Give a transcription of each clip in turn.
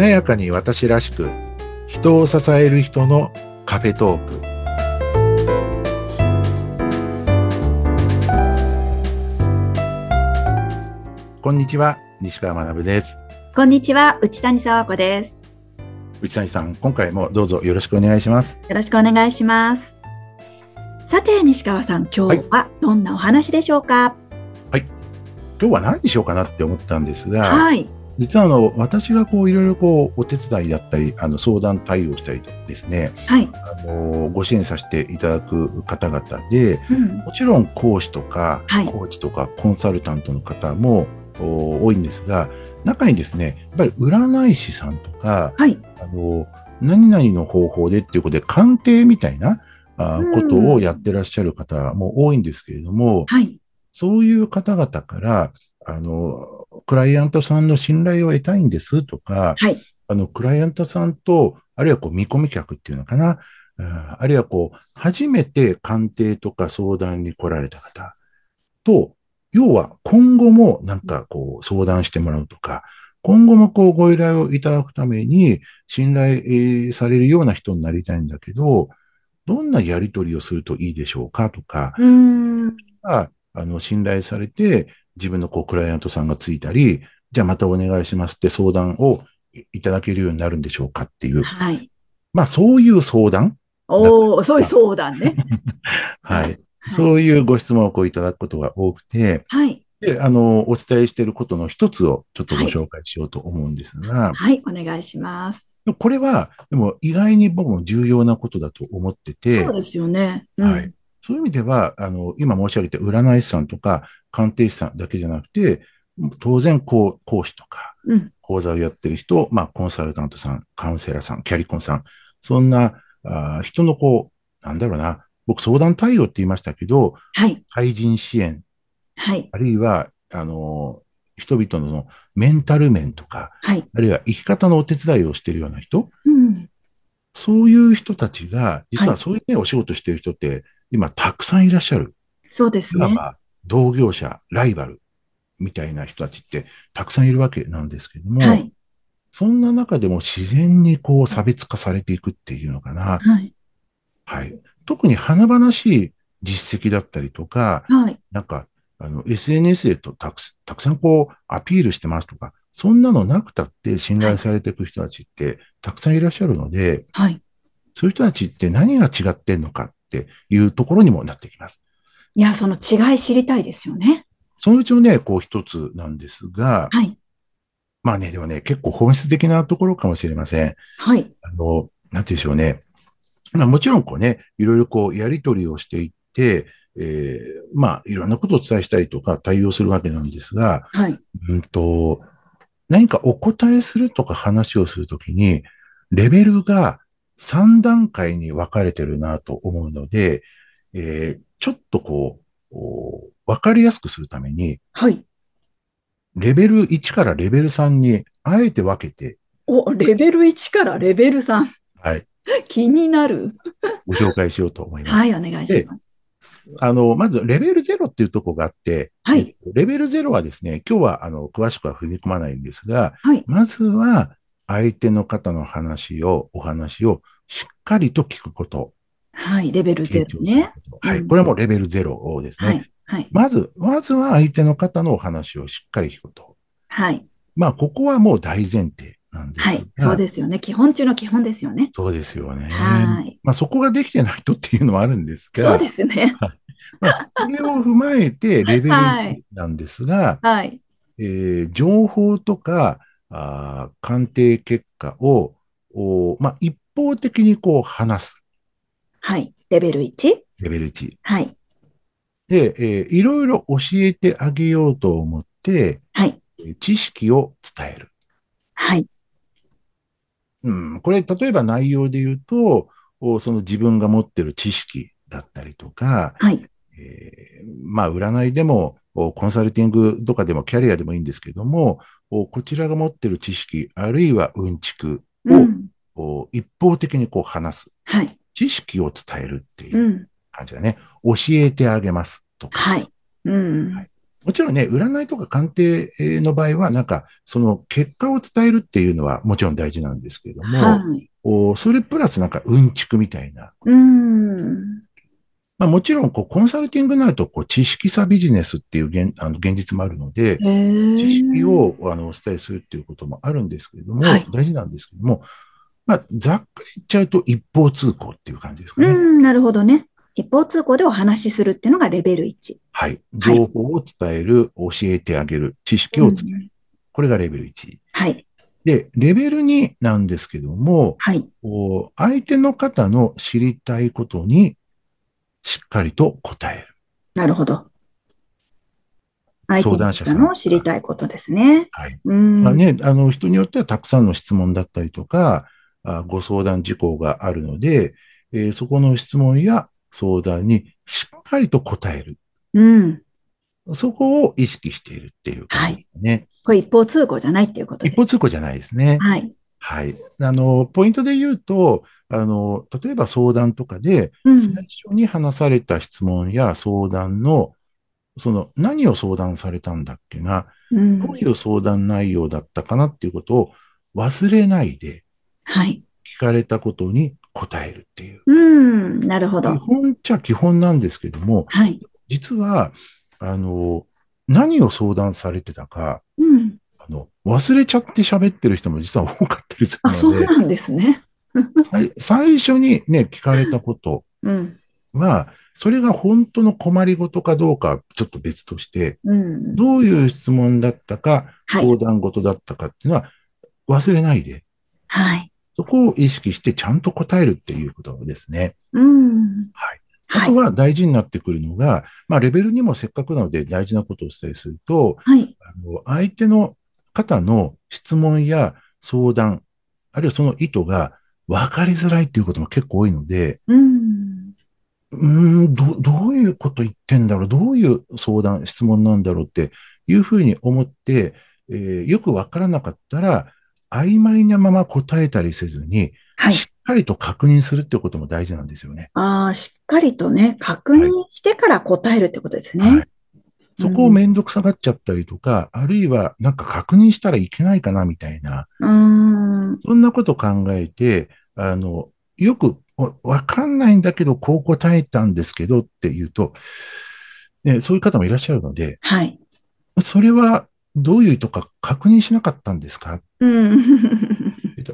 華やかに私らしく人を支える人のカフェトーク。こんにちは西川学です。こんにちは内谷沢子です。内谷さん今回もどうぞよろしくお願いします。よろしくお願いします。さて西川さん今日はどんなお話でしょうか？はい。今日は何にしようかなって思ったんですが、はい実はあの私がこういろいろこうお手伝いだったりあの相談対応したりとですね。はい、あのご支援させていただく方々でうん、もちろん講師とか、はい。コーチとかコンサルタントの方もお多いんですが中にですねやっぱり占い師さんとかはい。あの何々の方法でっていうことで鑑定みたいなあうん。ことをやってらっしゃる方も多いんですけれども、はい。そういう方々からあのクライアントさんの信頼を得たいんですとか、はい。あの、クライアントさんと、あるいはこう、見込み客っていうのかな、うんあるいはこう、初めて鑑定とか相談に来られた方と、要は今後もなんかこう、相談してもらうとか、今後もこう、ご依頼をいただくために、信頼えーされるような人になりたいんだけど、どんなやり取りをするといいでしょうかとか、あの、信頼されて、自分のこう、クライアントさんがついたり、じゃあまたお願いしますって相談をいいただけるようになるんでしょうかっていう、はい。まあそういう相談、おおそういう相談ね。はい。はい。そういうご質問をこういただくことが多くて、はい。で、あの、お伝えしていることの一つをちょっとご紹介しようと思うんですが、はいお願いします。これは、でも意外に僕も重要なことだと思ってて、そうですよね、うん。はいそういう意味では、あの、今申し上げた占い師さんとか鑑定士さんだけじゃなくて、当然、こう、講師とか、うん。講座をやってる人、まあ、コンサルタントさん、カウンセラーさん、キャリコンさん、そんな、あー人のこう、なんだろうな、僕相談対応って言いましたけど、はい。対人支援、はい。あるいは、あの、人々のメンタル面とか、はい。あるいは生き方のお手伝いをしているような人、うん。そういう人たちが、実ははい。そういうね、お仕事している人って、今たくさんいらっしゃる。そうですねいわば同業者、ライバルみたいな人たちってたくさんいるわけなんですけども、はいそんな中でも自然にこう差別化されていくっていうのかな。はいはい。特に華々しい実績だったりとか、はいなんか、あの、SNS でとたくさたくさんこうアピールしてますとか、そんなのなくたって信頼されていく人たちってたくさんいらっしゃるので、はいそういう人たちって何が違ってんのかっていうところにもなってきます。いやその違い知りたいですよねそのうちのね、こう一つなんですが、はいまあね、でもね、結構本質的なところかもしれません。はいあの、なんて言うんでしょうね。まあもちろんこうね、いろいろこうやり取りをしていって、えーまあいろんなことをお伝えしたりとか対応するわけなんですが、はいうんと、何かお答えするとか話をするときに、レベルが3段階に分かれてるなと思うので、えーちょっとこう、お分かりやすくするために、はい。レベル1からレベル3にあえて分けて、おレベル1からレベル3はい、気になる。ご紹介しようと思います。はいお願いします。あの、まず、レベル0っていうところがあって、はい。えっとレベル0はですね、今日は、あの、詳しくは踏み込まないんですが、はい。まずは、相手の方の話を、お話をしっかりと聞くこと。はいレベル傾0ねはい。うん。これはもうレベル0ですね。はいはい。まず、まずは相手の方のお話をしっかり聞くこと。はい。まあ、ここはもう大前提なんですが。はいそうですよね。基本中の基本ですよね。そうですよね。はい。まあ、そこができてない人っていうのもあるんですが、そうですね。まあ、これを踏まえてレベルはい。なんですが、はい。えー情報とかあー鑑定結果を、おまあ、一方的にこう話す。はいレベル 1? レベル1。はいで、えーいろいろ教えてあげようと思って、はいえー知識を伝える。はいうん、これ、例えば内容で言うと、おその自分が持ってる知識だったりとか、はいえーまあ、占いでも、おコンサルティングとかでもキャリアでもいいんですけども、おこちらが持ってる知識、あるいはうんちくを、一方的にこう話す。はい知識を伝えるっていううん感じだね。教えてあげますとか。はいうんはいもちろんね、占いとか鑑定の場合は、なんか、その結果を伝えるっていうのはもちろん大事なんですけども、はい。おそれプラスなんかうんちくみたいな。うん。まあもちろん、こう、コンサルティングになると、こう、知識差ビジネスっていう現あの現実もあるので。知識をあのお伝えするっていうこともあるんですけれども、はい大事なんですけども、まあ、ざっくり言っちゃうと一方通行っていう感じですかね。うん、なるほどね。一方通行でお話しするっていうのがレベル1。はい。情報を伝える、教えてあげる、知識を伝える。うんこれがレベル1。はい。で、レベル2なんですけども、はい。相手の方の知りたいことにしっかりと答える。なるほど。相談者さんの知りたいことですね。はい。うん。まあね、あの、人によってはたくさんの質問だったりとか、あご相談事項があるので、えーそこの質問や相談にしっかりと答える。うん。そこを意識しているっていう感じですね。これ一方通行じゃないっていうことです。一方通行じゃないですね。はい。はい。あの、ポイントで言うと、あの、例えば相談とかで、うん。最初に話された質問や相談の、その何を相談されたんだっけな、うんどういう相談内容だったかなっていうことを忘れないではい。聞かれたことに答えるっていう。うん。なるほ基ど。本っちゃ基本なんですけども、はい。実は、あの、何を相談されてたか、うん。あの、忘れちゃって喋ってる人も実は多かったりすあ、そるので、うなんですね。最最初にね、聞かれたことうん。は、それが本当の困りごとかどうかはちょっと別として、うん。どういう質問だったか、はい相談事だったかっていうのは忘れないで、はい。そこを意識してちゃんと答えるっていうことですね。うん。はい。あはい。とは大事になってくるのが、まあレベルにもせっかくなので大事なことをお伝えすると、はい。あの相手の方の質問や相談、あるいはその意図が分かりづらいっていうことも結構多いので、うん。うーん、ど、どういうこと言ってんだろうどういう相談、質問なんだろうっていうふうに思って、えーよくわからなかったら、曖昧なまま答えたりせずに、はい。しっかりと確認するってことも大事なんですよね。ああ、しっかりとね、確認してから答えるってことですね。はいそこをめんどくさがっちゃったりとか、あるいはなんか確認したらいけないかなみたいな、うーん。そんなこと考えて、あの、よくわわかんないんだけど、こう答えたんですけどって言うと、ね、そういう方もいらっしゃるので、はい。それはどういう意図か確認しなかったんですか？うん。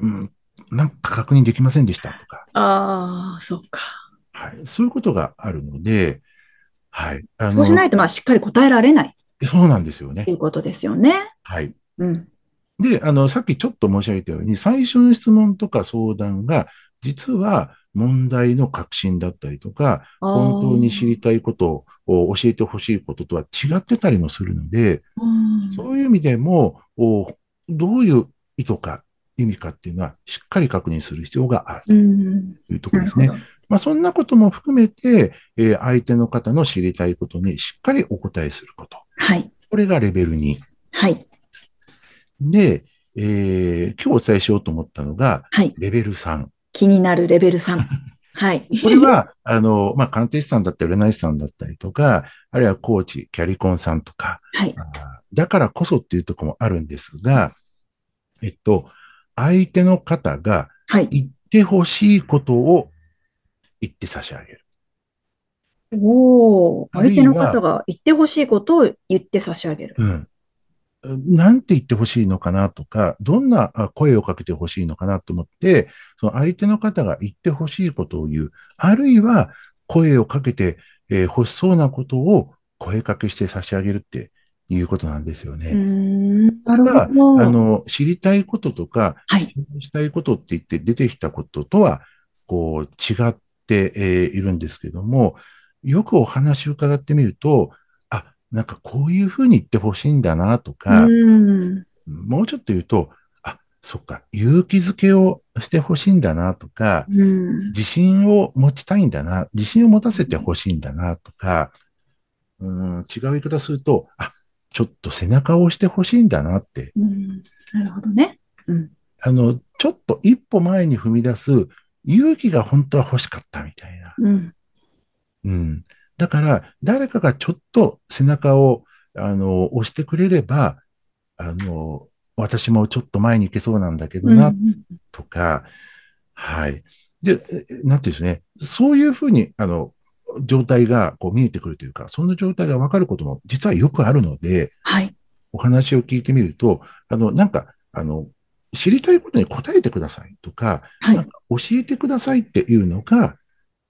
うん、なんか確認できませんでしたとか、ああ、そっか。はい。そういうことがあるので、はい。あそうしないと、まあ、しっかり答えられないそうなんですよねとい。うことですよね。はい。うん。で、あの、さっきちょっと申し上げたように、最初の質問とか相談が、実は問題の核心だったりとか、本当に知りたいことを教えてほしいこととは違ってたりもするので、うんそういう意味でも、おどういう意図か、意味かっていうのは、しっかり確認する必要があるうん。というところですねな。るまあ、そんなことも含めて、えー相手の方の知りたいことにしっかりお答えすること。はい。これがレベル2。はい。で、えー今日お伝えしようと思ったのが、はい。レベル3。気になるレベル3。はい。これは、あの、まあ、鑑定士さんだったり、占い師さんだったりとか、あるいはコーチ、キャリコンさんとか、はい。だからこそっていうところもあるんですが、えっと、相手の方がはい。言ってほしいことを言って差し上げる。おお、相手の方が言ってほしいことを言って差し上げる。うん。なんて言ってほしいのかなとか、どんなあ声をかけてほしいのかなと思って、その相手の方が言ってほしいことを言う。あるいは声をかけてえー欲しそうなことを声かけして差し上げるっていうことなんですよね。ん。なるがほど。あの、知りたいこととか、はい質問したいことって言って出てきたこととは、こう、違って、えーいるんですけども、よくお話を伺ってみると、あ、なんかこういうふうに言ってほしいんだなとか、うん。もうちょっと言うと、あ、そっか、勇気づけをしてほしいんだなとか、うん。自信を持ちたいんだな、自信を持たせてほしいんだなとか、うん、違う言い方すると、あ、ちょっと背中を押してほしいんだなって、うん。なるほどね。うん。あの、ちょっと一歩前に踏み出す勇気が本当は欲しかったみたいな。うん。うん。だから、誰かがちょっと背中をあの、押してくれれば、あの、私もちょっと前に行けそうなんだけどな、とか、はい。で、えなんていうんですね、そういうふうに、あの、状態がこう見えてくるというか、その状態がわかることも実はよくあるので、はい。お話を聞いてみると、あの、なんか、あの、知りたいことに答えてくださいとか、はいなんか教えてくださいっていうのが、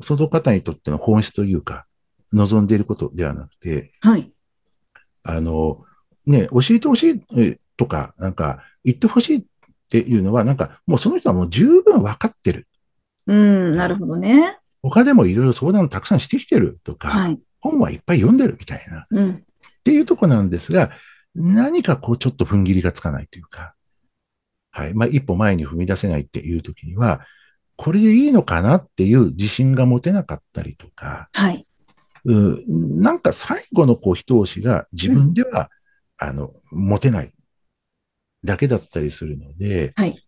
その方にとっての本質というか、望んでいることではなくて、はい。あの、ね、教えてほしいえとか、なんか、言ってほしいっていうのは、なんか、もうその人はもう十分分かってる。うん、なるほどね。他でもいろいろ相談たくさんしてきてるとか、はい。本はいっぱい読んでるみたいな、っうん。ていうとこなんですが、何かこうちょっと踏ん切りがつかないというか、はい。まあ、一歩前に踏み出せないっていう時には、これでいいのかなっていう自信が持てなかったりとか、はい。うんなんか最後のこう一押しが自分では、あの、持てないだけだったりするので、はい。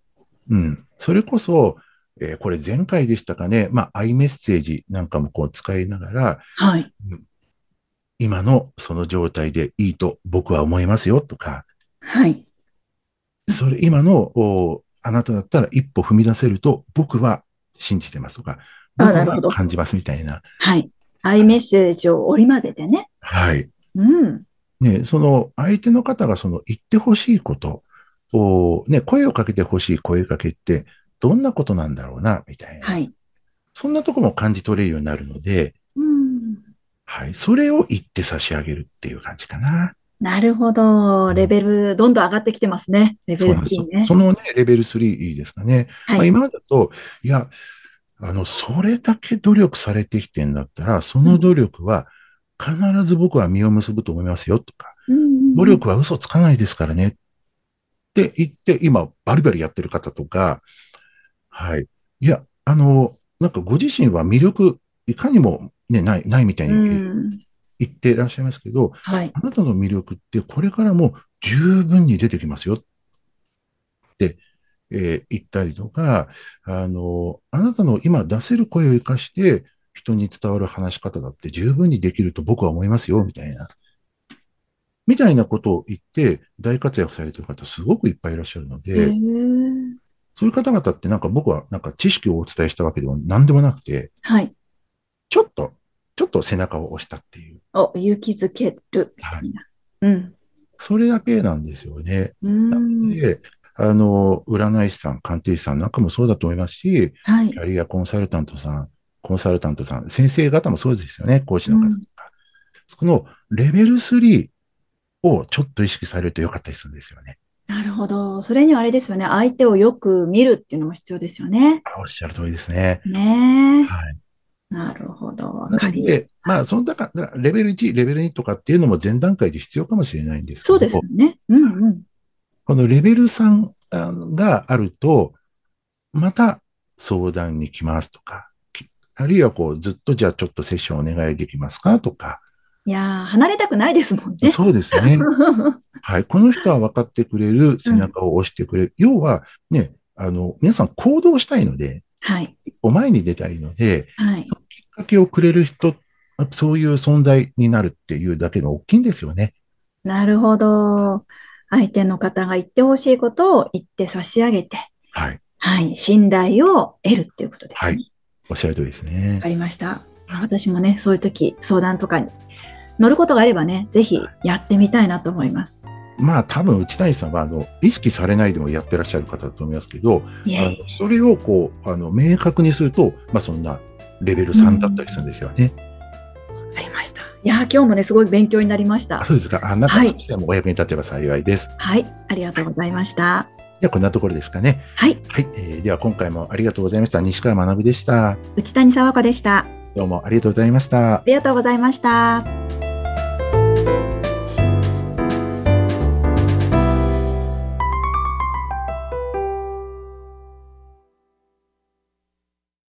うん。それこそ、えーこれ前回でしたかね。まあ、アイメッセージなんかもこう使いながら、はい。今のその状態でいいと僕は思いますよとか、はい。それ今のおあなただったら一歩踏み出せると僕は信じてますとか、僕は感じますみたいな。はい。アイメッセージを織り交ぜてね。はい。うん。ね、その相手の方がその言ってほしいことを、ね、声をかけてほしい声かけってどんなことなんだろうな、みたいな。はい。そんなとこも感じ取れるようになるので、うん。はい。それを言って差し上げるっていう感じかな。なるほど。レベル、どんどん上がってきてますね。レベルそうなんです3ね。そのね、レベル3ですかね。まあ、はい。今までだと、いや、あの、それだけ努力されてきてんだったら、その努力は必ず僕は実を結ぶと思いますよとか、うん努力は嘘つかないですからねって言って、今バリバリやってる方とか、はい。いや、あの、なんかご自身は魅力、いかにもね、ない、ないみたいうにん。言っていらっしゃいますけど、はい。あなたの魅力ってこれからも十分に出てきますよって、えー言ったりとか、あの、あなたの今出せる声を生かして人に伝わる話し方だって十分にできると僕は思いますよ、みたいな。みたいなことを言って大活躍されてる方すごくいっぱいいらっしゃるのへで、ーそういう方々ってなんか僕はなんか知識をお伝えしたわけでも何でもなくて、はい。ちょっと、ちょっと背中を押したっていう、お、勇気づける。みたいな。うん。それだけなんですよね。うん。で、あの、占い師さん、鑑定士さんなんかもそうだと思いますし、はいキ。ャリアコンサルタントさん、コンサルタントさん、先生方もそうですよね、講師の方とか。そのレベル3をちょっと意識されるとよかったりするんですよね。なるほど。それにはあれですよね。相手をよく見るっていうのも必要ですよね。あおっしゃる通りですね。ねはい。え。なるほど。ので、まあ、そのだから、だからレベル1、レベル2とかっていうのも前段階で必要かもしれないんですけど、そうですよね。うんうん。このレベル3があると、また相談に来ますとか、きあるいはこう、ずっとじゃあちょっとセッションお願いできますかとか、いやー、離れたくないですもんね。そうですね。はい。この人は分かってくれる、背中を押してくれる。要は、ね、あの、皆さん行動したいので、はい。お前に出たいので、はい。かけをくれる人、そういう存在になるっていうだけが大きいんですよね。なるほど。相手の方が言ってほしいことを言って差し上げて、はい。はい。信頼を得るっていうことですね。はいおっしゃる通りですねわ。かりました。私もね、そういう時、相談とかに乗ることがあればね、ぜひやってみたいなと思います。まあ多分内谷さんはあの意識されないでもやってらっしゃる方だと思いますけど、あの。それをこうあの明確にすると、まあそんなレベル3だったりするんですよね。わかりました。いやー、今日もね、すごい勉強になりましたあ。そうですか。あなんかはい少しでもお役に立てば幸いです。はい。ありがとうございました。ではこんなところですかね。はい。はい、えーでは今回もありがとうございました。西川学でした。内谷沢子でした。どうもありがとうございましたあ。りがとうございました。